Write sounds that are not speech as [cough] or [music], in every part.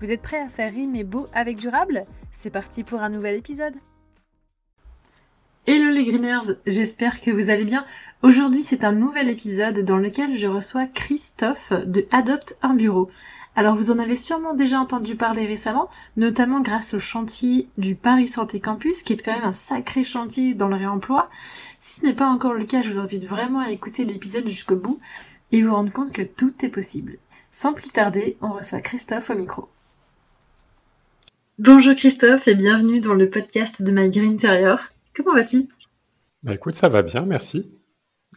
Vous êtes prêts à faire rimer beau avec durable? C'est parti pour un nouvel épisode Hello les greeners, j'espère que vous allez bien. Aujourd'hui c'est un nouvel épisode dans lequel je reçois Christophe de Adopte un bureau. Alors vous en avez sûrement déjà entendu parler récemment, notamment grâce au chantier du Paris Santé Campus, qui est quand même un sacré chantier dans le réemploi. Si ce n'est pas encore le cas, je vous invite vraiment à écouter l'épisode jusqu'au bout et vous rendre compte que tout est possible. Sans plus tarder, on reçoit Christophe au micro. Bonjour Christophe et bienvenue dans le podcast de My Green Interior. Comment vas-tu? Bah écoute, ça va bien, merci.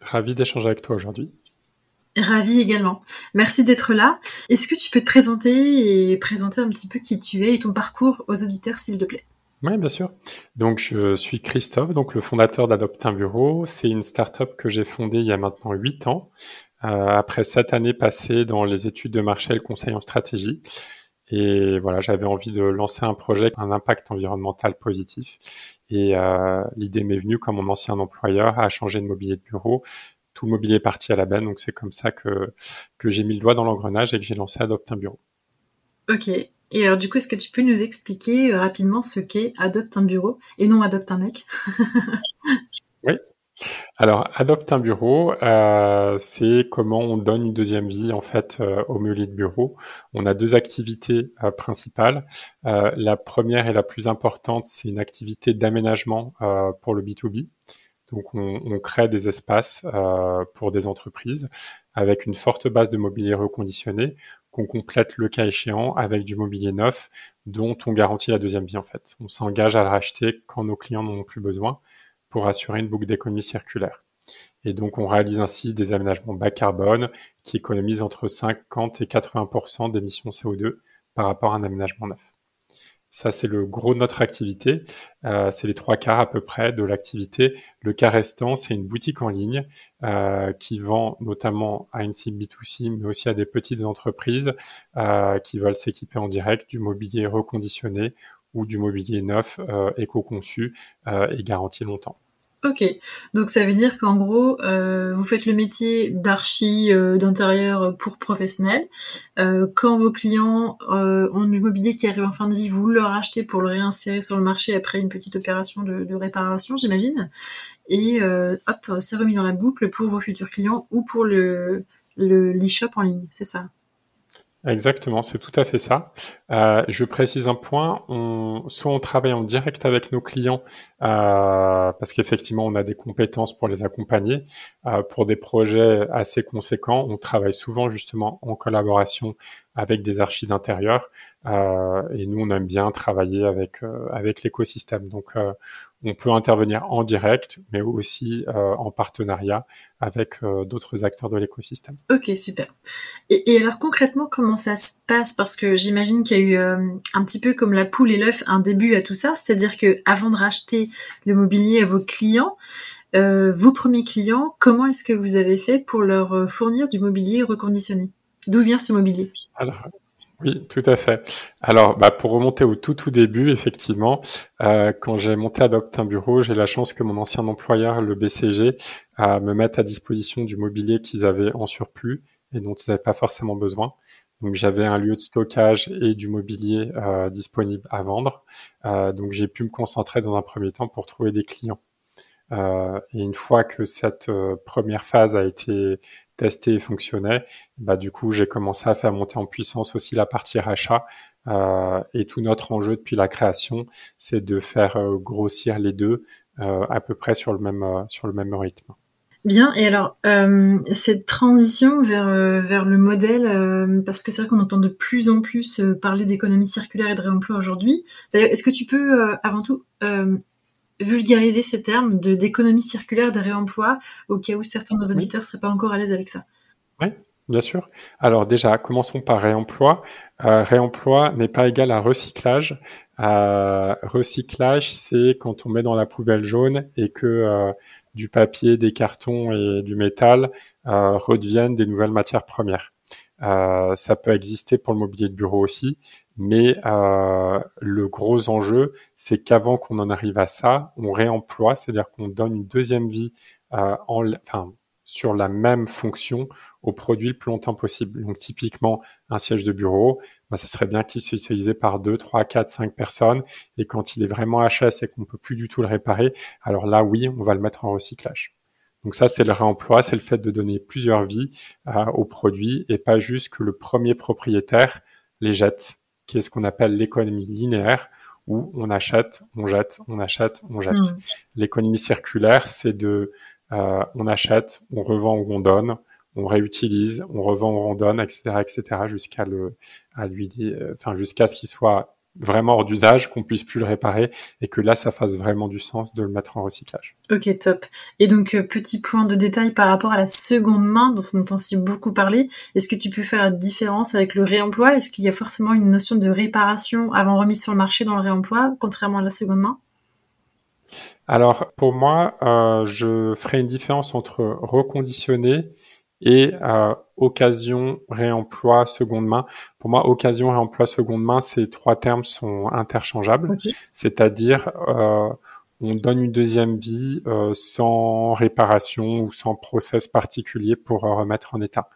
Ravi d'échanger avec toi aujourd'hui. Ravi également. Merci d'être là. Est-ce que tu peux te présenter et présenter un petit peu qui tu es et ton parcours aux auditeurs, s'il te plaît? Oui, bien sûr. Donc, je suis Christophe, donc le fondateur d'Adopte un bureau. C'est une start-up que j'ai fondée il y a maintenant huit ans, euh, après sept années passées dans les études de marché et le conseil en stratégie. Et voilà, j'avais envie de lancer un projet un impact environnemental positif. Et euh, l'idée m'est venue, comme mon ancien employeur, à changer de mobilier de bureau. Tout le mobilier est parti à la benne, donc c'est comme ça que, que j'ai mis le doigt dans l'engrenage et que j'ai lancé Adopte un bureau. Ok. Et alors du coup, est-ce que tu peux nous expliquer euh, rapidement ce qu'est Adopte un bureau et non Adopte un mec? [laughs] alors, adopte un bureau, euh, c'est comment on donne une deuxième vie en fait euh, au mobilier de bureau. On a deux activités euh, principales. la première et la plus importante, c'est une activité d'aménagement pour le B2B. Donc, on, on crée des espaces pour des entreprises avec une forte base de mobilier reconditionné qu'on complète le cas échéant avec du mobilier neuf dont on garantit la deuxième vie en fait. On s'engage à le racheter quand nos clients n'en ont plus besoin pour assurer une boucle d'économie circulaire. Et donc, on réalise ainsi des aménagements bas carbone qui économisent entre 50 et 80% d'émissions CO2 par rapport à un aménagement neuf. Ça, c'est le gros de notre activité. Euh, c'est les trois quarts à peu près de l'activité. Le quart restant, c'est une boutique en ligne euh, qui vend notamment à une cible B2C, mais aussi à des petites entreprises euh, qui veulent s'équiper en direct du mobilier reconditionné ou du mobilier neuf, euh, éco-conçu euh, et garanti longtemps. Ok, donc ça veut dire qu'en gros, euh, vous faites le métier d'archi d'intérieur pour professionnels. quand vos clients ont du mobilier qui arrive en fin de vie, vous le rachetez pour le réinsérer sur le marché après une petite opération de, réparation, j'imagine. Et hop, c'est remis dans la boucle pour vos futurs clients ou pour le l'e-shop en ligne, c'est ça? Exactement, c'est tout à fait ça. Euh, je précise un point, on, soit on travaille en direct avec nos clients, euh, parce qu'effectivement on a des compétences pour les accompagner. Euh, pour des projets assez conséquents, on travaille souvent justement en collaboration avec des archives d'intérieur, euh, et nous on aime bien travailler avec euh, avec l'écosystème. Donc on peut intervenir en direct, mais aussi euh, en partenariat avec euh, d'autres acteurs de l'écosystème. Ok, super. Et, alors concrètement, comment ça se passe? Parce que j'imagine qu'il y a eu euh, un petit peu comme la poule et l'œuf un début à tout ça, c'est-à-dire que avant de racheter le mobilier à vos clients, vos premiers clients, comment est-ce que vous avez fait pour leur fournir du mobilier reconditionné? D'où vient ce mobilier? Alors, oui, tout à fait. Alors, bah, pour remonter au tout tout début, effectivement, euh, quand j'ai monté Adopte un bureau, j'ai la chance que mon ancien employeur, le BCG, euh, me mette à disposition du mobilier qu'ils avaient en surplus et dont ils n'avaient pas forcément besoin. Donc, j'avais un lieu de stockage et du mobilier euh, disponible à vendre. Donc, j'ai pu me concentrer dans un premier temps pour trouver des clients. Et une fois que cette première phase a été testée et fonctionnait, bah, du coup, j'ai commencé à faire monter en puissance aussi la partie rachat. Euh, et tout notre enjeu depuis la création, c'est de faire grossir les deux à peu près sur le même, sur le même rythme. Bien, et alors cette transition vers, vers le modèle, parce que c'est vrai qu'on entend de plus en plus parler d'économie circulaire et de réemploi aujourd'hui. D'ailleurs, est-ce que tu peux avant tout vulgariser ces termes de d'économie circulaire, de réemploi, au cas où certains de nos auditeurs ne seraient pas encore à l'aise avec ça. Oui, bien sûr. Alors déjà, commençons par réemploi. Euh, réemploi n'est pas égal à recyclage. Euh, recyclage, c'est quand on met dans la poubelle jaune et que euh, du papier, des cartons et du métal redeviennent des nouvelles matières premières. Ça peut exister pour le mobilier de bureau aussi, mais euh, le gros enjeu, c'est qu'avant qu'on en arrive à ça, on réemploie, c'est-à-dire qu'on donne une deuxième vie euh, en, enfin, sur la même fonction au produit le plus longtemps possible. Donc typiquement, un siège de bureau, bah, ça serait bien qu'il soit utilisé par 2, 3, 4, 5 personnes. Et quand il est vraiment HS et qu'on ne peut plus du tout le réparer, alors là, oui, on va le mettre en recyclage. Donc ça, c'est le réemploi, c'est le fait de donner plusieurs vies euh, au produit et pas juste que le premier propriétaire les jette, qui est ce qu'on appelle l'économie linéaire, où on achète, on jette, on achète, on jette. Mmh. L'économie circulaire, c'est de euh, on achète, on revend ou on donne, on réutilise, on revend ou on donne, etc., etc., jusqu'à le, à lui, euh, enfin jusqu'à ce qu'il soit vraiment hors d'usage, qu'on puisse plus le réparer et que là, ça fasse vraiment du sens de le mettre en recyclage. Ok, top. Et donc, euh, petit point de détail par rapport à la seconde main dont on entend si beaucoup parler, est-ce que tu peux faire la différence avec le réemploi? Est-ce qu'il y a forcément une notion de réparation avant remise sur le marché dans le réemploi, contrairement à la seconde main? Alors pour moi, euh, je ferai une différence entre reconditionner et euh, occasion, réemploi, seconde main. Pour moi, occasion, réemploi, seconde main, ces trois termes sont interchangeables. C'est-à-dire, euh, on donne une deuxième vie euh, sans réparation ou sans process particulier pour remettre en état.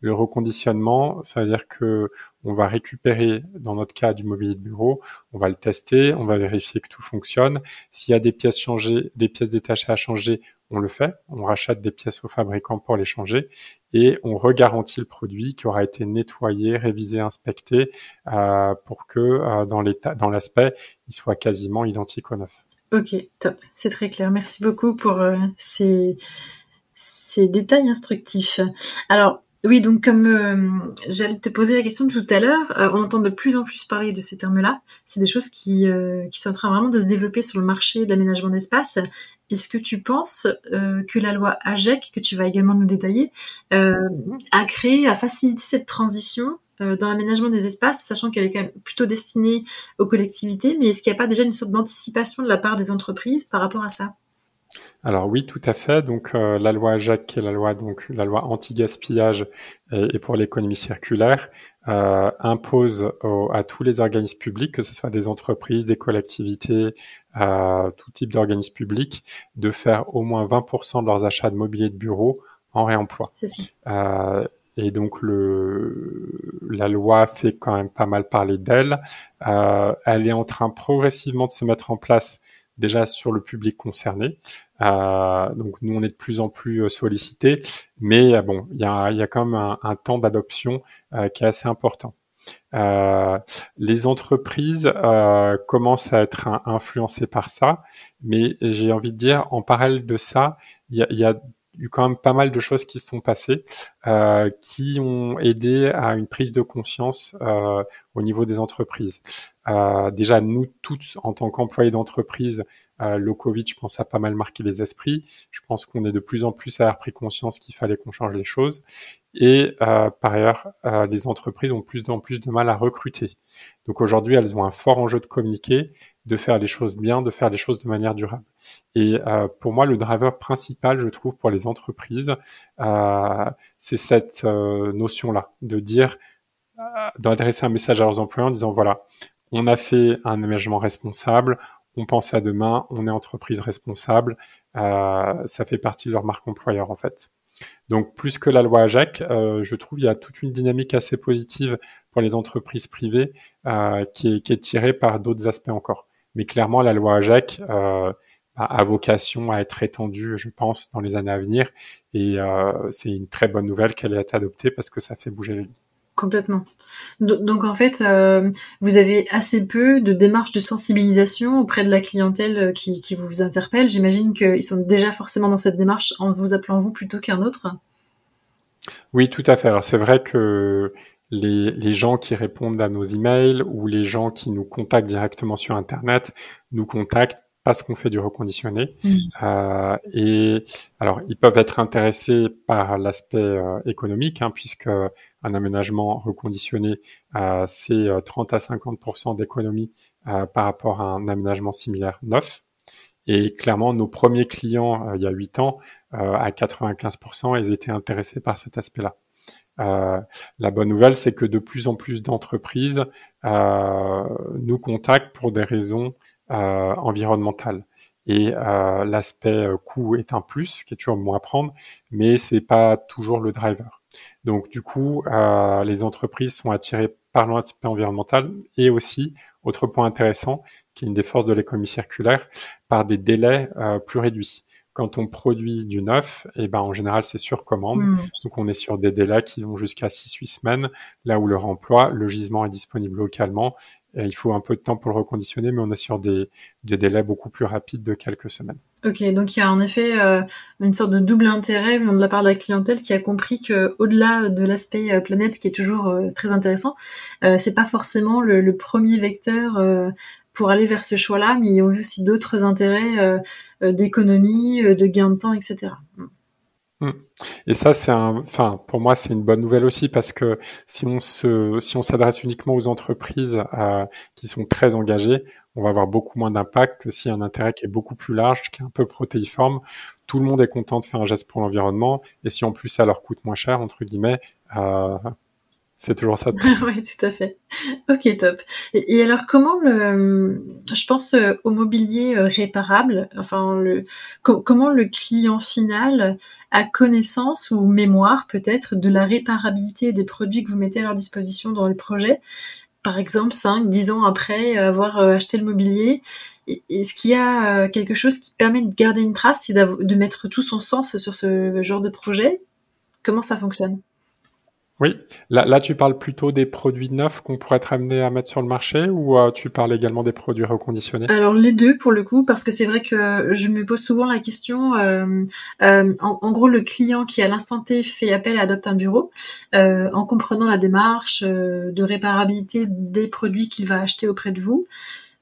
Le reconditionnement, ça veut dire que on va récupérer, dans notre cas, du mobilier de bureau, on va le tester, on va vérifier que tout fonctionne. S'il y a des pièces changées, des pièces détachées à changer, on le fait. On rachète des pièces au fabricant pour les changer et on regarantit le produit qui aura été nettoyé, révisé, inspecté euh, pour que euh, dans l'aspect, il soit quasiment identique au neuf. Ok, top, c'est très clair. Merci beaucoup pour euh, ces, ces détails instructifs. Alors, oui, donc comme euh, j'allais te poser la question tout à l'heure, euh, on entend de plus en plus parler de ces termes-là. C'est des choses qui, euh, qui sont en train vraiment de se développer sur le marché de l'aménagement d'espace. Est-ce que tu penses que la loi AGEC, que tu vas également nous détailler, a créé, a facilité cette transition dans l'aménagement des espaces, sachant qu'elle est quand même plutôt destinée aux collectivités, mais est-ce qu'il n'y a pas déjà une sorte d'anticipation de la part des entreprises par rapport à ça? Alors oui, tout à fait. Donc euh, la loi AJAC, qui est la loi donc la loi anti-gaspillage et, pour l'économie circulaire, euh, impose à tous les organismes publics, que ce soit des entreprises, des collectivités, euh, tout type d'organismes publics, de faire au moins 20% de leurs achats de mobilier de bureau en réemploi. Euh, et donc le, la loi fait quand même pas mal parler d'elle. Euh, elle est en train progressivement de se mettre en place déjà sur le public concerné. Euh, donc nous, on est de plus en plus euh, sollicité, mais euh, bon, il y a, y quand même un, temps d'adoption qui est assez important. les entreprises commencent à être influencées par ça, mais j'ai envie de dire, en parallèle de ça, il y a, eu quand même pas mal de choses qui se sont passées, qui ont aidé à une prise de conscience au niveau des entreprises. Euh, déjà, nous tous, en tant qu'employés d'entreprise, euh, le Covid, je pense, a pas mal marqué les esprits. Je pense qu'on est de plus en plus à avoir pris conscience qu'il fallait qu'on change les choses. Et euh, par ailleurs, les entreprises ont plus en plus de mal à recruter. Donc aujourd'hui, elles ont un fort enjeu de communiquer, de faire les choses bien, de faire les choses de manière durable. Et pour moi, le driver principal, je trouve, pour les entreprises, c'est cette notion-là, de dire, d'adresser un message à leurs employés en disant, voilà, on a fait un aménagement responsable, on pense à demain, on est entreprise responsable, ça fait partie de leur marque employeur en fait. Donc plus que la loi AJAC, euh, je trouve il y a toute une dynamique assez positive pour les entreprises privées euh, qui, est, tirée par d'autres aspects encore. Mais clairement, la loi AJAC euh, a vocation à être étendue, je pense, dans les années à venir. Et euh, c'est une très bonne nouvelle qu'elle ait été adoptée parce que ça fait bouger les lignes. Complètement. Donc en fait, euh, vous avez assez peu de démarches de sensibilisation auprès de la clientèle euh, qui, vous interpelle. J'imagine qu'ils sont déjà forcément dans cette démarche en vous appelant vous plutôt qu'un autre. Oui, tout à fait. Alors c'est vrai que les, les, gens qui répondent à nos emails ou les gens qui nous contactent directement sur Internet nous contactent parce qu'on fait du reconditionné. Mmh. Euh, et alors, ils peuvent être intéressés par l'aspect euh, économique, hein, puisque un aménagement reconditionné, euh, c'est 30 à 50% d'économie par rapport à un aménagement similaire neuf. Et clairement, nos premiers clients, il y a 8 ans, à 95% ils étaient intéressés par cet aspect-là. Euh, la bonne nouvelle, c'est que de plus en plus d'entreprises euh, nous contactent pour des raisons euh, environnementales. Et l'aspect coût est un plus, qui est toujours moins à prendre, mais c'est pas toujours le driver. Donc du coup, les entreprises sont attirées par l'aspect environnemental et aussi, autre point intéressant, qui est une des forces de l'économie circulaire, par des délais plus réduits quand on produit du neuf, et eh ben en général c'est sur commande. Hmm. Donc on est sur des délais qui vont jusqu'à 6-8 semaines, là où le remploi, le gisement est disponible localement. Et il faut un peu de temps pour le reconditionner, mais on est sur des, délais beaucoup plus rapides de quelques semaines. Ok, donc il y a en effet euh, une sorte de double intérêt de la part de la clientèle qui a compris que au-delà de l'aspect euh, planète qui est toujours euh, très intéressant, c'est pas forcément le, premier vecteur pour aller vers ce choix-là, mais ils ont vu aussi d'autres intérêts euh, euh, d'économie, euh, de gain de temps, etc. Mm. Et ça, c'est un, enfin, pour moi, c'est une bonne nouvelle aussi parce que si on se, si on s'adresse uniquement aux entreprises qui sont très engagées, on va avoir beaucoup moins d'impact que si un intérêt qui est beaucoup plus large, qui est un peu protéiforme. Tout le monde est content de faire un geste pour l'environnement, et si en plus ça leur coûte moins cher, entre guillemets, c'est toujours ça. [laughs] oui, tout à fait. Ok, top. Et, alors, comment le, je pense euh, au mobilier euh, réparable, enfin, le, comment le client final a connaissance ou mémoire peut-être de la réparabilité des produits que vous mettez à leur disposition dans le projet? Par exemple 5, 10 ans après avoir euh, acheté le mobilier Est-ce qu'il y a quelque chose qui permet de garder une trace et de mettre tout son sens sur ce genre de projet? Comment ça fonctionne? Oui, là, là, tu parles plutôt des produits neufs qu'on pourrait être amené à mettre sur le marché ou euh, tu parles également des produits reconditionnés? Alors les deux pour le coup, parce que c'est vrai que je me pose souvent la question, euh, euh, en, gros le client qui à l'instant T fait appel à Adopte un bureau, en comprenant la démarche de réparabilité des produits qu'il va acheter auprès de vous,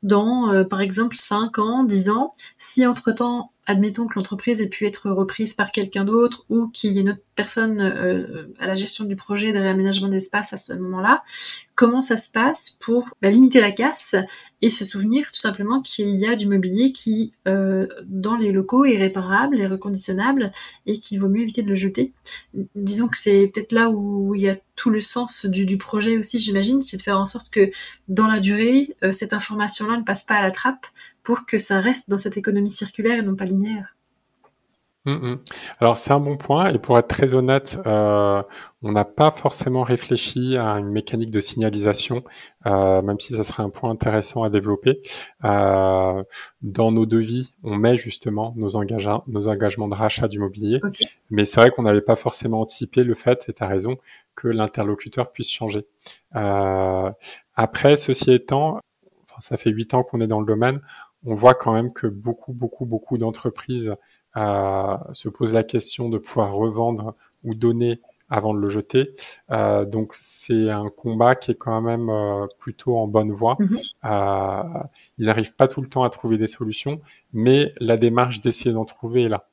dans par exemple 5 ans, 10 ans, si entre-temps admettons que l'entreprise ait pu être reprise par quelqu'un d'autre ou qu'il y ait une autre personne euh, à la gestion du projet de réaménagement d'espace à ce moment-là, comment ça se passe pour bah, limiter la casse et se souvenir tout simplement qu'il y a du mobilier qui, euh, dans les locaux, est réparable, est reconditionnable et qu'il vaut mieux éviter de le jeter. Disons que c'est peut-être là où il y a tout le sens du, projet aussi, j'imagine, c'est de faire en sorte que dans la durée, euh, cette information-là ne passe pas à la trappe pour que ça reste dans cette économie circulaire et non pas linéaire. Mm, mm. Alors c'est un bon point et pour être très honnête, euh, on n'a pas forcément réfléchi à une mécanique de signalisation, euh, même si ça serait un point intéressant à développer. Euh, dans nos devis, on met justement nos, engagements, nos engagements de rachat du mobilier, mais c'est vrai qu'on n'avait pas forcément anticipé le fait, et tu as raison, que l'interlocuteur puisse changer. après, ceci étant, enfin, ça fait huit ans qu'on est dans le domaine, on voit quand même que beaucoup, beaucoup, beaucoup d'entreprises euh, se posent la question de pouvoir revendre ou donner avant de le jeter. Euh, donc c'est un combat qui est quand même euh, plutôt en bonne voie. Mhm. Euh, ils n'arrivent pas tout le temps à trouver des solutions, mais la démarche d'essayer d'en trouver est là.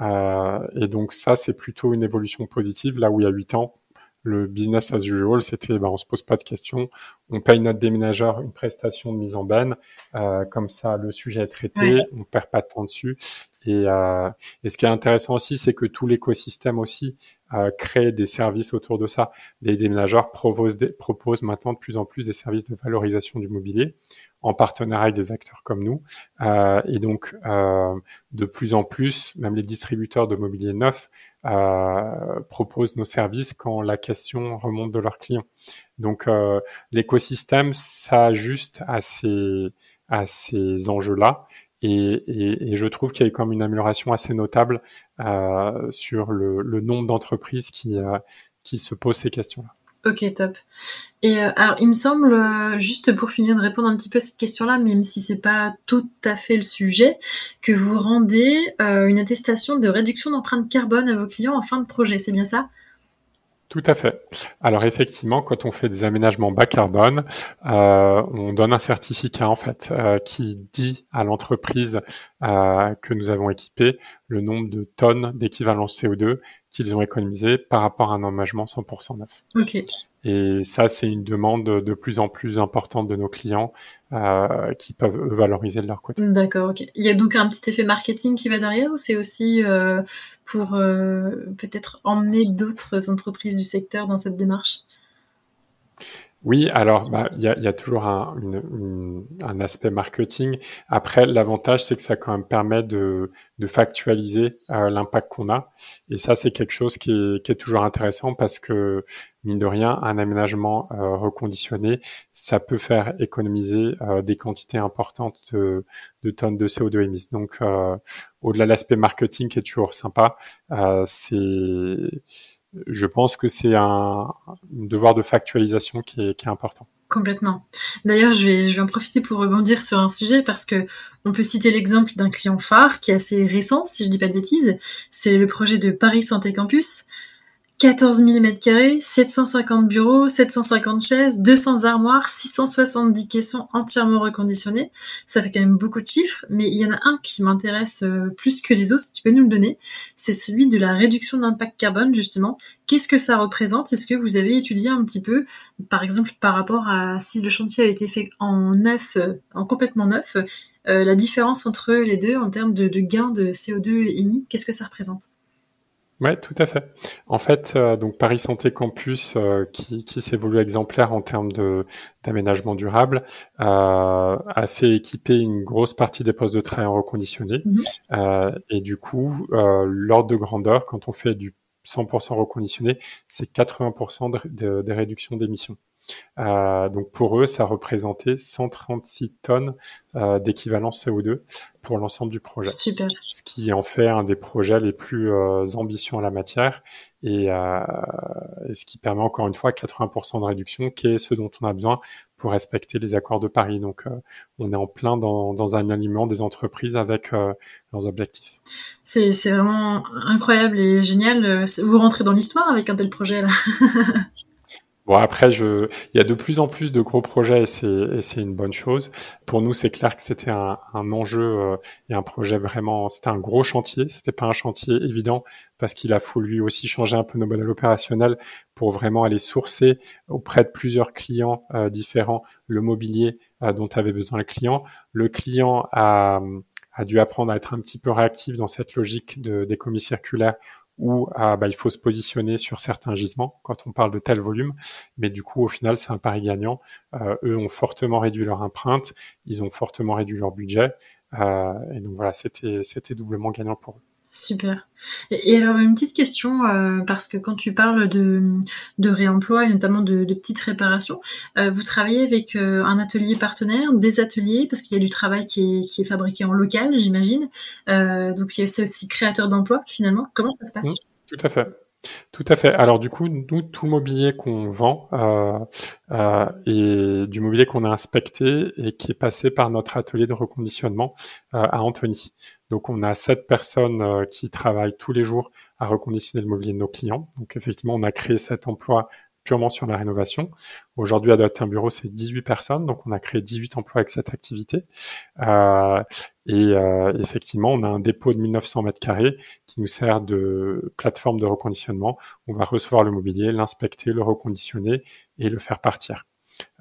Euh, et donc ça, c'est plutôt une évolution positive. Là où il y a huit ans, le business as usual, c'était bah, on se pose pas de questions, on paye notre déménageur une prestation de mise en benne, euh, comme ça le sujet est traité, on perd pas de temps dessus. Et, euh, et, ce qui est intéressant aussi, c'est que tout l'écosystème aussi euh, crée des services autour de ça. Les déménageurs proposent, des, proposent maintenant de plus en plus des services de valorisation du mobilier en partenariat avec des acteurs comme nous. Euh, et donc, euh, de plus en plus, même les distributeurs de mobilier neuf euh, proposent nos services quand la question remonte de leurs clients. Donc, euh, l'écosystème s'ajuste à ces, à ces enjeux-là. Et, je trouve qu'il y a eu même une amélioration assez notable euh, sur le, nombre d'entreprises qui, euh, qui se posent ces questions-là. Ok, top. Et euh, alors, il me semble, juste pour finir de répondre un petit peu à cette question-là, même si c'est pas tout à fait le sujet, que vous rendez une attestation de réduction d'empreinte carbone à vos clients en fin de projet, c'est bien ça? Tout à fait. Alors effectivement, quand on fait des aménagements bas carbone, euh, on donne un certificat en fait euh, qui dit à l'entreprise euh, que nous avons équipé le nombre de tonnes d'équivalent CO2 qu'ils ont économisé par rapport à un aménagement 100% neuf. Et ça, c'est une demande de plus en plus importante de nos clients euh, qui peuvent valoriser de leur côté. D'accord, ok. Il y a donc un petit effet marketing qui va derrière ou c'est aussi euh, pour euh, peut-être emmener d'autres entreprises du secteur dans cette démarche? Oui, alors bah, il y, a, y, a, toujours un, un, aspect marketing. Après, l'avantage, c'est que ça quand même permet de, de factualiser euh, l'impact qu'on a. Et ça, c'est quelque chose qui est, qui est, toujours intéressant parce que, mine de rien, un aménagement euh, reconditionné, ça peut faire économiser euh, des quantités importantes de, de, tonnes de CO2 émises. Donc, euh, au-delà de l'aspect marketing qui est toujours sympa, euh, c'est je pense que c'est un, devoir de factualisation qui est, important. Complètement. D'ailleurs, je vais, en profiter pour rebondir sur un sujet parce que on peut citer l'exemple d'un client phare qui est assez récent, si je dis pas de bêtises. C'est le projet de Paris Santé Campus. 14 000 m2, 750 bureaux, 750 chaises, 200 armoires, 670 caissons entièrement reconditionnés. Ça fait quand même beaucoup de chiffres, mais il y en a un qui m'intéresse euh, plus que les autres, si tu peux nous le donner. C'est celui de la réduction d'impact carbone, justement. Qu'est-ce que ça représente? Est-ce que vous avez étudié un petit peu, par exemple, par rapport à si le chantier a été fait en neuf, euh, en complètement neuf, euh, la différence entre les deux en termes de, de gains de CO2 émis, qu'est-ce que ça représente? Ouais, tout à fait. En fait, euh, donc Paris Santé Campus, euh, qui, qui s'est voulu exemplaire en termes de d'aménagement durable, euh, a fait équiper une grosse partie des postes de travail en reconditionné. Mhm. et du coup, l'ordre de grandeur, quand on fait du 100% reconditionné, c'est 80% de, des réductions d'émissions. Euh, donc pour eux, ça représentait 136 tonnes euh, d'équivalent CO2 pour l'ensemble du projet. Super. Ce qui en fait un des projets les plus euh, ambitieux en la matière et, et, ce qui permet encore une fois 80% de réduction, qui est ce dont on a besoin pour respecter les accords de Paris. Donc on est en plein dans, dans un alignement des entreprises avec leurs objectifs. C'est vraiment incroyable et génial. Vous rentrez dans l'histoire avec un tel projet là. [laughs] Bon, après, je, il y a de plus en plus de gros projets et c'est, une bonne chose. Pour nous, c'est clair que c'était un, un enjeu euh, et un projet vraiment, c'était un gros chantier. C'était pas un chantier évident parce qu'il a fallu aussi changer un peu nos modèles opérationnels pour vraiment aller sourcer auprès de plusieurs clients euh, différents le mobilier euh, dont avait besoin le client. Le client a, a dû apprendre à être un petit peu réactif dans cette logique de, d'économie circulaire où ah, bah, il faut se positionner sur certains gisements quand on parle de tel volume. Mais du coup, au final, c'est un pari gagnant. Euh, eux ont fortement réduit leur empreinte, ils ont fortement réduit leur budget. Euh, et donc voilà, c'était c'était doublement gagnant pour eux. Super. Et, alors une petite question, euh, parce que quand tu parles de, réemploi et notamment de, petites réparations, euh, vous travaillez avec euh, un atelier partenaire, des ateliers, parce qu'il y a du travail qui est, fabriqué en local, j'imagine. Donc c'est aussi créateur d'emplois finalement. Comment ça se passe? Tout à fait. Tout à fait. Alors du coup, nous, tout mobilier qu'on vend euh, euh, est du mobilier qu'on a inspecté et qui est passé par notre atelier de reconditionnement euh, à Antony. Donc on a sept personnes euh, qui travaillent tous les jours à reconditionner le mobilier de nos clients. Donc effectivement, on a créé cet emploi sur la rénovation. Aujourd'hui, à un Bureau, c'est 18 personnes, donc on a créé 18 emplois avec cette activité. Euh, et euh, effectivement, on a un dépôt de 1900 mètres carrés qui nous sert de plateforme de reconditionnement. On va recevoir le mobilier, l'inspecter, le reconditionner et le faire partir.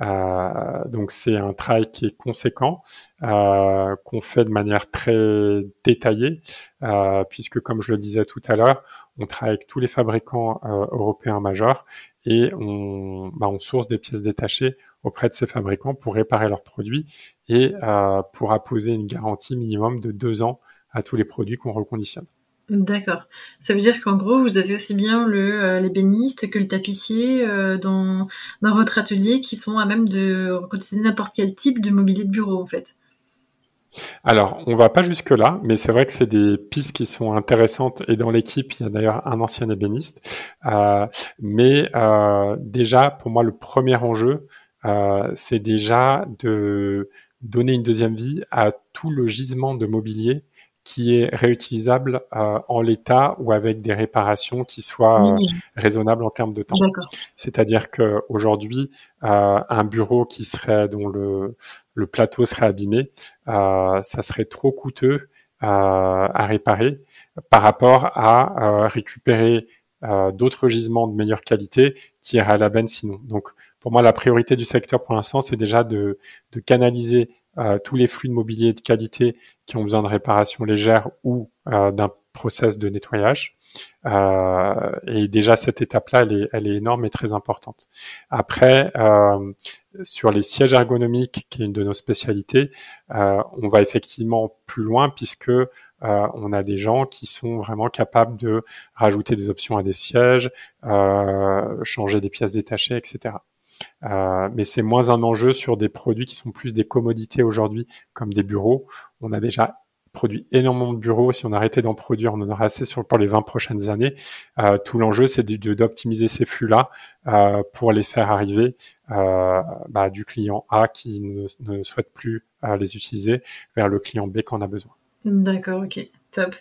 Euh, donc c'est un travail qui est conséquent, euh, qu'on fait de manière très détaillée, euh, puisque comme je le disais tout à l'heure, on travaille avec tous les fabricants européens majeurs et on, bah, on, source des pièces détachées auprès de ces fabricants pour réparer leurs produits et euh, pour apposer une garantie minimum de deux ans à tous les produits qu'on reconditionne. D'accord. Ça veut dire qu'en gros, vous avez aussi bien le, euh, l'ébéniste que le tapissier euh, dans, votre atelier qui sont à même de reconditionner n'importe quel type de mobilier de bureau, en fait. Alors, on va pas jusque là, mais c'est vrai que c'est des pistes qui sont intéressantes et dans l'équipe, il y a d'ailleurs un ancien ébéniste. Euh, mais déjà, pour moi, le premier enjeu, c'est déjà de donner une deuxième vie à tout le gisement de mobilier qui est réutilisable euh, en l'état ou avec des réparations qui soient euh, raisonnables en termes de temps. C'est-à-dire qu'aujourd'hui, euh, un bureau qui serait dont le, le plateau serait abîmé, ça serait trop coûteux à réparer par rapport à récupérer d'autres gisements de meilleure qualité qui iraient à la benne sinon. Donc, pour moi, la priorité du secteur pour l'instant, c'est déjà de, de canaliser euh, tous les flux de mobilier de qualité qui ont besoin de réparation légère ou euh, d'un process de nettoyage. Euh, et déjà cette étape-là, elle est, elle est, énorme et très importante. Après, euh, sur les sièges ergonomiques, qui est une de nos spécialités, euh, on va effectivement plus loin puisque on a des gens qui sont vraiment capables de rajouter des options à des sièges, changer des pièces détachées, etc. Euh, mais c'est moins un enjeu sur des produits qui sont plus des commodités aujourd'hui, comme des bureaux. On a déjà produit énormément de bureaux. Si on arrêtait d'en produire, on en aurait assez sur, pour les 20 prochaines années. Euh, tout l'enjeu, c'est d'optimiser ces flux-là euh, pour les faire arriver bah, du client A qui ne, ne souhaite plus les utiliser vers le client B quand on a besoin. D'accord, ok, top.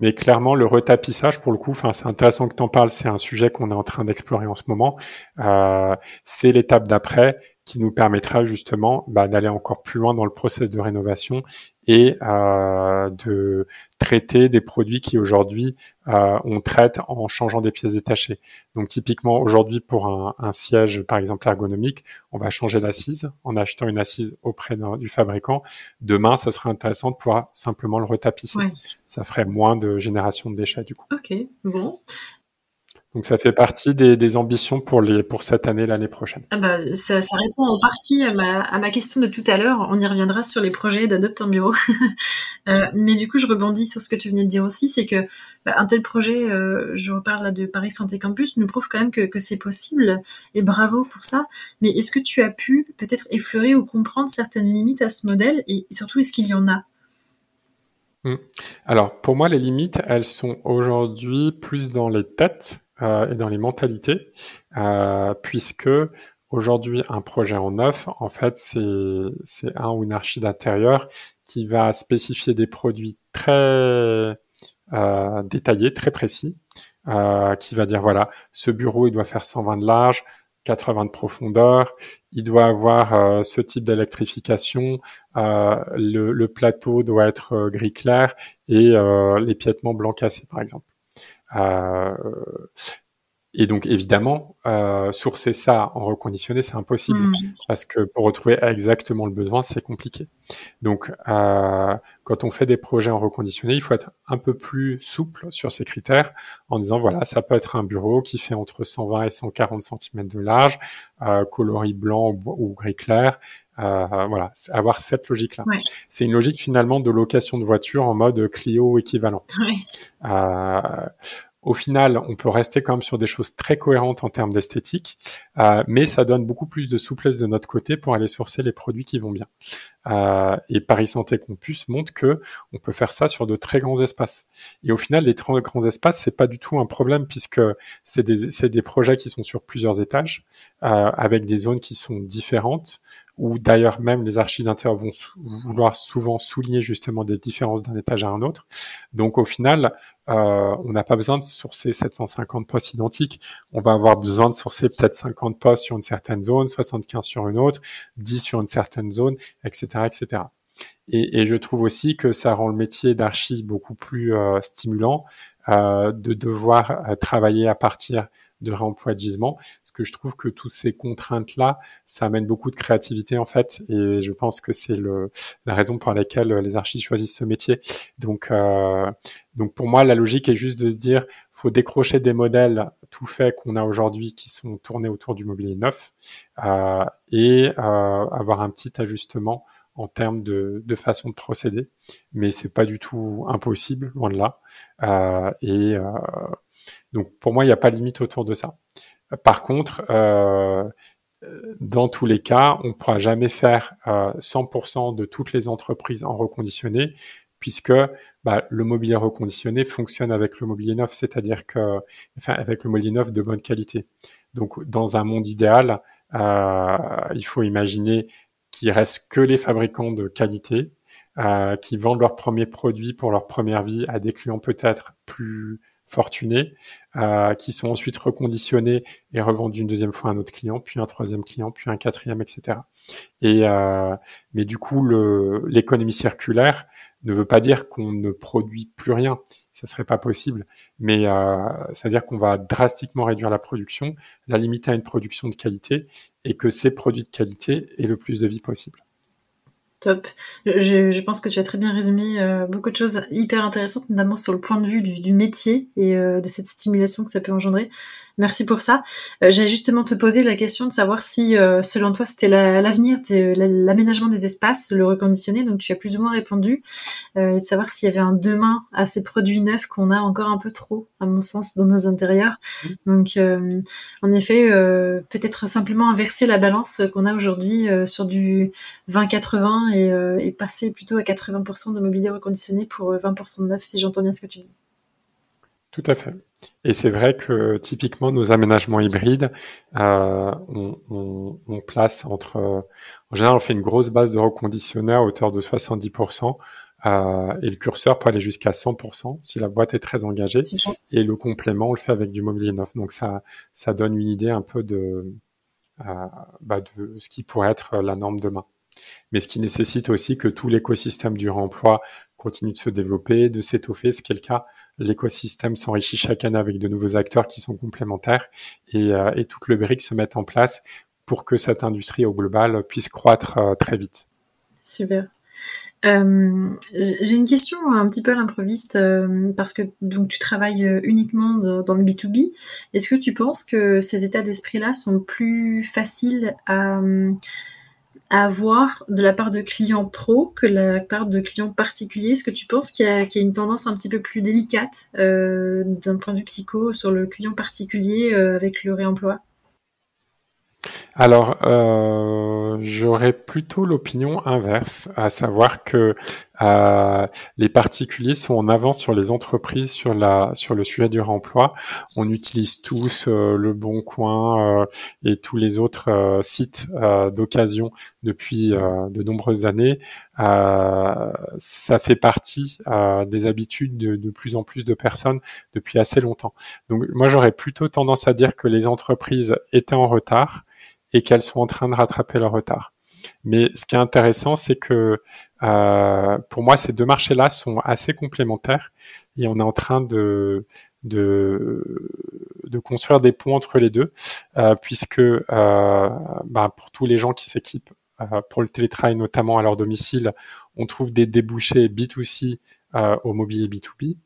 Mais clairement, le retapissage, pour le coup, c'est intéressant que tu en parles. C'est un sujet qu'on est en train d'explorer en ce moment. Euh, c'est l'étape d'après qui nous permettra justement bah, d'aller encore plus loin dans le process de rénovation et euh, de traiter des produits qui aujourd'hui euh, on traite en changeant des pièces détachées. Donc typiquement aujourd'hui pour un, un, siège par exemple ergonomique, on va changer l'assise en achetant une assise auprès du fabricant. Demain, ça serait intéressant de pouvoir simplement le retapisser. Ça ferait moins de génération de déchets du coup. Ok, bon. Donc ça fait partie des, des, ambitions pour, les, pour cette année, l'année prochaine. Ah bah, ça, ça, répond en partie à ma, à ma, question de tout à l'heure. On y reviendra sur les projets d'Adopte un bureau. [laughs] euh, mais du coup, je rebondis sur ce que tu venais de dire aussi, c'est que bah, un tel projet, euh, je reparle là de Paris Santé Campus, nous prouve quand même que, que c'est possible. Et bravo pour ça. Mais est-ce que tu as pu peut-être effleurer ou comprendre certaines limites à ce modèle? Et surtout, est-ce qu'il y en a? Hmm. alors, pour moi, les limites, elles sont aujourd'hui plus dans les têtes et dans les mentalités, euh, puisque aujourd'hui un projet en neuf, en fait, c'est un ou une archi d'intérieur qui va spécifier des produits très euh, détaillés, très précis, euh, qui va dire voilà, ce bureau il doit faire 120 de large, 80 de profondeur, il doit avoir euh, ce type d'électrification, euh, le, le, plateau doit être euh, gris clair et l'épiètement blanc cassé par exemple. Euh, et donc évidemment, euh, sourcer ça en reconditionné, c'est impossible mm. parce que pour retrouver exactement le besoin, c'est compliqué. Donc euh, quand on fait des projets en reconditionné, il faut être un peu plus souple sur ces critères en disant voilà, ça peut être un bureau qui fait entre 120 et 140 cm de large, euh, coloris blanc ou, gris clair. Voilà, avoir cette logique-là. C'est une logique finalement de location de voiture en mode Clio équivalent. Au final, on peut rester quand même sur des choses très cohérentes en termes d'esthétique, euh, mais ça donne beaucoup plus de souplesse de notre côté pour aller sourcer les produits qui vont bien. Et Paris Santé Campus montre que on peut faire ça sur de très grands espaces. Et au final, les très grands espaces, c'est pas du tout un problème puisque c'est des, projets qui sont sur plusieurs étages, euh, avec des zones qui sont différentes, ou d'ailleurs même les archives d'intérieur vont vouloir souvent souligner justement des différences d'un étage à un autre. Donc au final, euh, on n'a pas besoin de sourcer 750 postes identiques. On va avoir besoin de sourcer peut-être 50 postes sur une certaine zone, 75 sur une autre, 10 sur une certaine zone, etc., etc. Et, je trouve aussi que ça rend le métier d'archi beaucoup plus euh, stimulant euh, de devoir euh, travailler à partir de réemploi de gisement, parce que je trouve que toutes ces contraintes-là, ça amène beaucoup de créativité en fait, et je pense que c'est la raison pour laquelle les archives choisissent ce métier. Donc, pour moi, la logique est juste de se dire, faut décrocher des modèles tout faits qu'on a aujourd'hui qui sont tournés autour du mobilier neuf, et avoir un petit ajustement en termes de, façon de procéder, mais c'est pas du tout impossible, loin de là. Euh, et euh, donc pour moi, il n'y a pas de limite autour de ça. Par contre, euh, dans tous les cas, on ne pourra jamais faire 100% euh, de toutes les entreprises en reconditionné, puisque bah, le mobilier reconditionné fonctionne avec le mobilier neuf, c'est-à-dire que, enfin, avec le mobilier neuf de bonne qualité. Donc, dans un monde idéal, il faut imaginer qu'il reste que les fabricants de qualité, qui vendent leurs premiers produits pour leur première vie à des clients peut-être plus fortunés, euh, qui sont ensuite reconditionnés et revendus une deuxième fois à un autre client, puis un troisième client, puis un quatrième, etc. Et euh, mais du coup, l'économie circulaire ne veut pas dire qu'on ne produit plus rien, ça serait pas possible, mais euh, c'est-à-dire qu'on va drastiquement réduire la production, la limiter à une production de qualité, et que ces produits de qualité aient le plus de vie possible. Top. Je, pense que tu as très bien résumé euh, beaucoup de choses hyper intéressantes, notamment sur le point de vue du, du métier et euh, de cette stimulation que ça peut engendrer. Merci pour ça. Euh, J'allais justement te poser la question de savoir si, euh, selon toi, c'était l'avenir de l'aménagement des espaces, le reconditionner. Donc, tu as plus ou moins répondu. Euh, et de savoir s'il y avait un demain à ces produits neufs qu'on a encore un peu trop, à mon sens, dans nos intérieurs. Donc, en effet, peut-être simplement inverser la balance qu'on a aujourd'hui sur du 20-80 et, et passer plutôt à 80% de mobilier reconditionné pour 20% de neuf, si j'entends bien ce que tu dis. Tout à fait. Et c'est vrai que typiquement nos aménagements hybrides, euh, on, place entre, en général, on fait une grosse base de reconditionné à hauteur de 70%. Euh, et le curseur peut aller jusqu'à 100% si la boîte est très engagée. Et le complément, on le fait avec du mobilier neuf. Donc ça, ça donne une idée un peu de, euh, bah de ce qui pourrait être la norme demain. Mais ce qui nécessite aussi que tout l'écosystème du remploi continue de se développer, de s'étoffer, ce qui est le cas l'écosystème s'enrichit chaque année avec de nouveaux acteurs qui sont complémentaires et, euh, et tout le brique se met en place pour que cette industrie au global puisse croître euh, très vite. Super. Euh, j'ai une question un petit peu à l'improviste parce que donc tu travailles uniquement dans, le B2B. Est-ce que tu penses que ces états d'esprit-là sont plus faciles à, à avoir de la part de clients pro que la part de clients particuliers. Est-ce que tu penses qu'il y, a une tendance un petit peu plus délicate euh, d'un point de vue psycho sur le client particulier euh, avec le réemploi? Alors, euh, j'aurais plutôt l'opinion inverse, à savoir que euh, les particuliers sont en avance sur les entreprises sur la sur le sujet du remploi. On utilise tous euh, le Bon Coin et tous les autres sites d'occasion depuis de nombreuses années. ça fait partie des habitudes de, de plus en plus de personnes depuis assez longtemps. Donc, moi, j'aurais plutôt tendance à dire que les entreprises étaient en retard et qu'elles sont en train de rattraper leur retard. Mais ce qui est intéressant, c'est que euh, pour moi, ces deux marchés-là sont assez complémentaires et on est en train de, de, construire des ponts entre les deux, euh, puisque euh, bah, pour tous les gens qui s'équipent pour le télétravail, notamment à leur domicile, on trouve des débouchés B2C euh, au mobilier B2B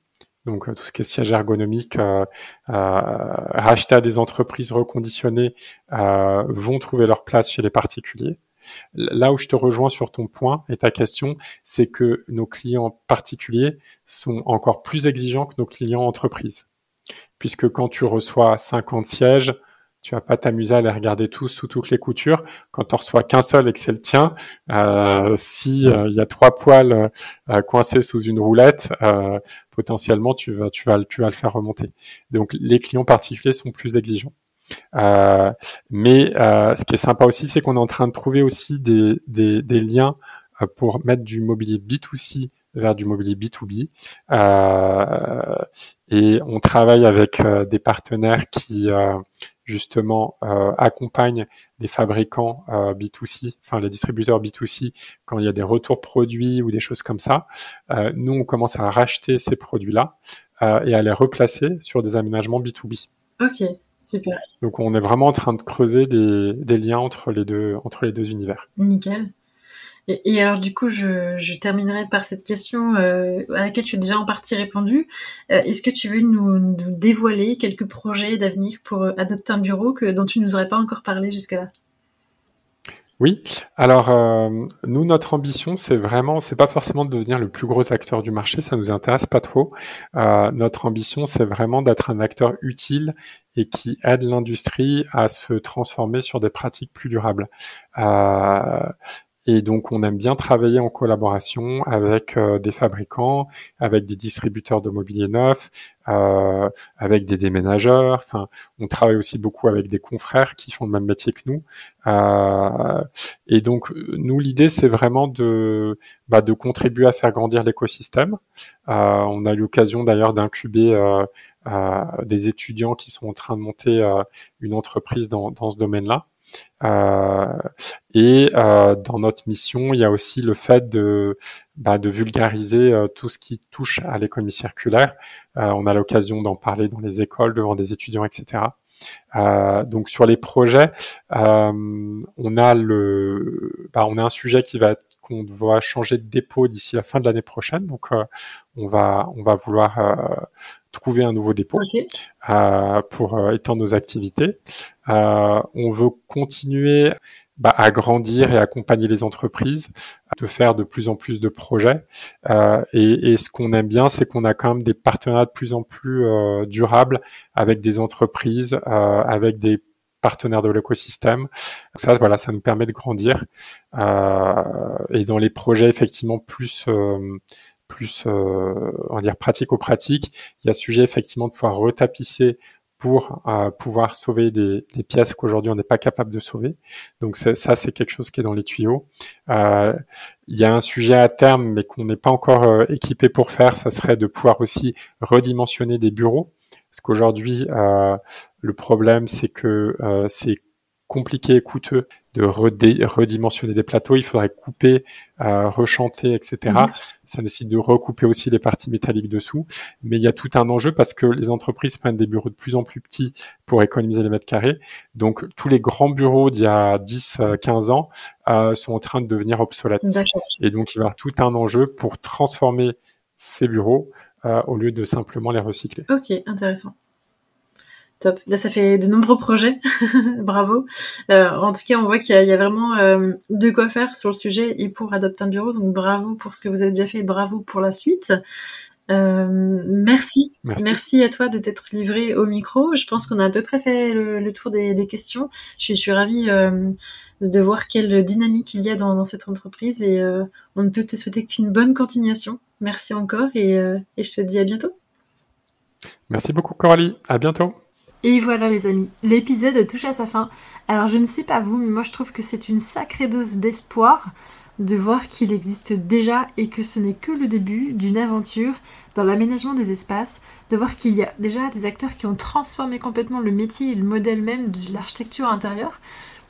donc euh, tout ce qui est siège ergonomique, euh, euh, à des entreprises reconditionnées euh, vont trouver leur place chez les particuliers. Là où je te rejoins sur ton point et ta question, c'est que nos clients particuliers sont encore plus exigeants que nos clients entreprises. Puisque quand tu reçois 50 sièges, tu vas pas t'amuser à les regarder tous sous toutes les coutures. Quand tu reçois qu'un seul et que c'est le tien, euh, si euh, il y a trois poils euh, coincés sous une roulette, euh, potentiellement tu vas tu vas tu vas le faire remonter. Donc les clients particuliers sont plus exigeants. mais ce qui est sympa aussi, c'est qu'on est en train de trouver aussi des, des, des liens pour mettre du mobilier B2C vers du mobilier B2B. Euh, et on travaille avec des partenaires qui, justement euh, accompagne les fabricants euh, B2C, enfin les distributeurs B2C, quand il y a des retours produits ou des choses comme ça. Euh, nous, on commence à racheter ces produits-là et à les replacer sur des aménagements B2B. Ok, super. Donc on est vraiment en train de creuser des, des liens entre les deux entre les deux univers. Nickel. Et, alors du coup, je, terminerai par cette question euh, à laquelle tu as déjà en partie répondu. Euh, est-ce que tu veux nous, dévoiler quelques projets d'avenir pour euh, adopter un bureau que, dont tu ne nous aurais pas encore parlé jusque-là? Oui, alors nous notre ambition c'est vraiment c'est pas forcément de devenir le plus gros acteur du marché, ça nous intéresse pas trop. notre ambition c'est vraiment d'être un acteur utile et qui aide l'industrie à se transformer sur des pratiques plus durables. Et donc, on aime bien travailler en collaboration avec euh, des fabricants, avec des distributeurs de mobilier neuf, euh, avec des déménageurs. Enfin, on travaille aussi beaucoup avec des confrères qui font le même métier que nous. Euh, et donc, nous, l'idée, c'est vraiment de, bah, contribuer à faire grandir l'écosystème. on a eu l'occasion d'ailleurs d'incuber des étudiants qui sont en train de monter une entreprise dans, dans ce domaine-là. Euh, et euh, dans notre mission, il y a aussi le fait de, bah, de vulgariser euh, tout ce qui touche à l'économie circulaire. on a l'occasion d'en parler dans les écoles, devant des étudiants, etc. donc sur les projets, on a le, bah, on a un sujet qui va qu'on doit changer de dépôt d'ici la fin de l'année prochaine. Donc, on va on va vouloir trouver un nouveau dépôt euh, pour euh, étendre nos activités. Euh, on veut continuer bah, à grandir et accompagner les entreprises, de faire de plus en plus de projets. Et, et, ce qu'on aime bien, c'est qu'on a quand même des partenariats de plus en plus durables avec des entreprises, avec des partenaires de l'écosystème. Ça, voilà, ça nous permet de grandir. et dans les projets effectivement plus plus, euh, on va dire, pratico-pratique. Il y a sujet effectivement de pouvoir retapisser pour euh, pouvoir sauver des, pièces qu'aujourd'hui on n'est pas capable de sauver. Donc ça, c'est quelque chose qui est dans les tuyaux. Euh, il y a un sujet à terme, mais qu'on n'est pas encore euh, équipé pour faire, ça serait de pouvoir aussi redimensionner des bureaux. Parce qu'aujourd'hui, euh, le problème, c'est que c'est compliqué et coûteux de redimensionner des plateaux. Il faudrait couper, euh, rechanter, etc. Ça nécessite de recouper aussi les parties métalliques dessous. Mais il y a tout un enjeu parce que les entreprises prennent des bureaux de plus en plus petits pour économiser les mètres carrés. Donc tous les grands bureaux d'il y a 10, 15 ans euh, sont en train de devenir obsolètes. Et donc il va y avoir tout un enjeu pour transformer ces bureaux euh, au lieu de simplement les recycler. Ok, intéressant. Top. Là, ça fait de nombreux projets. [laughs] Bravo. Euh, en tout cas, on voit qu'il y, a vraiment euh, de quoi faire sur le sujet et pour adopter un bureau. Donc, bravo pour ce que vous avez déjà fait. Bravo pour la suite. Euh, merci. merci. à toi de t'être livré au micro. Je pense qu'on a à peu près fait le, tour des, questions. Je suis, je suis ravie de voir quelle dynamique il y a dans, cette entreprise et on ne peut te souhaiter qu'une bonne continuation. Merci encore et, et je te dis à bientôt. Merci beaucoup Coralie. À bientôt. Et voilà les amis, l'épisode touche à sa fin. Alors je ne sais pas vous, mais moi je trouve que c'est une sacrée dose d'espoir de voir qu'il existe déjà et que ce n'est que le début d'une aventure dans l'aménagement des espaces, de voir qu'il y a déjà des acteurs qui ont transformé complètement le métier et le modèle même de l'architecture intérieure.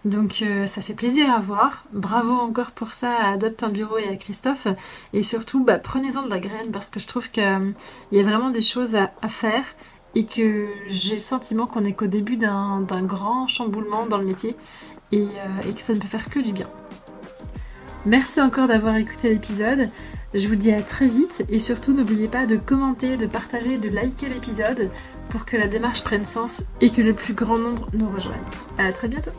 Donc euh, ça fait plaisir à voir. Bravo encore pour ça à Adopte un bureau et à Christophe. Et surtout, bah, prenez-en de la graine parce que je trouve qu'il euh, y a vraiment des choses à faire et que j'ai le sentiment qu'on est qu'au début d'un grand chamboulement dans le métier et, euh, et, que ça ne peut faire que du bien. Merci encore d'avoir écouté l'épisode. Je vous dis à très vite et surtout n'oubliez pas de commenter, de partager, de liker l'épisode pour que la démarche prenne sens et que le plus grand nombre nous rejoigne. À très bientôt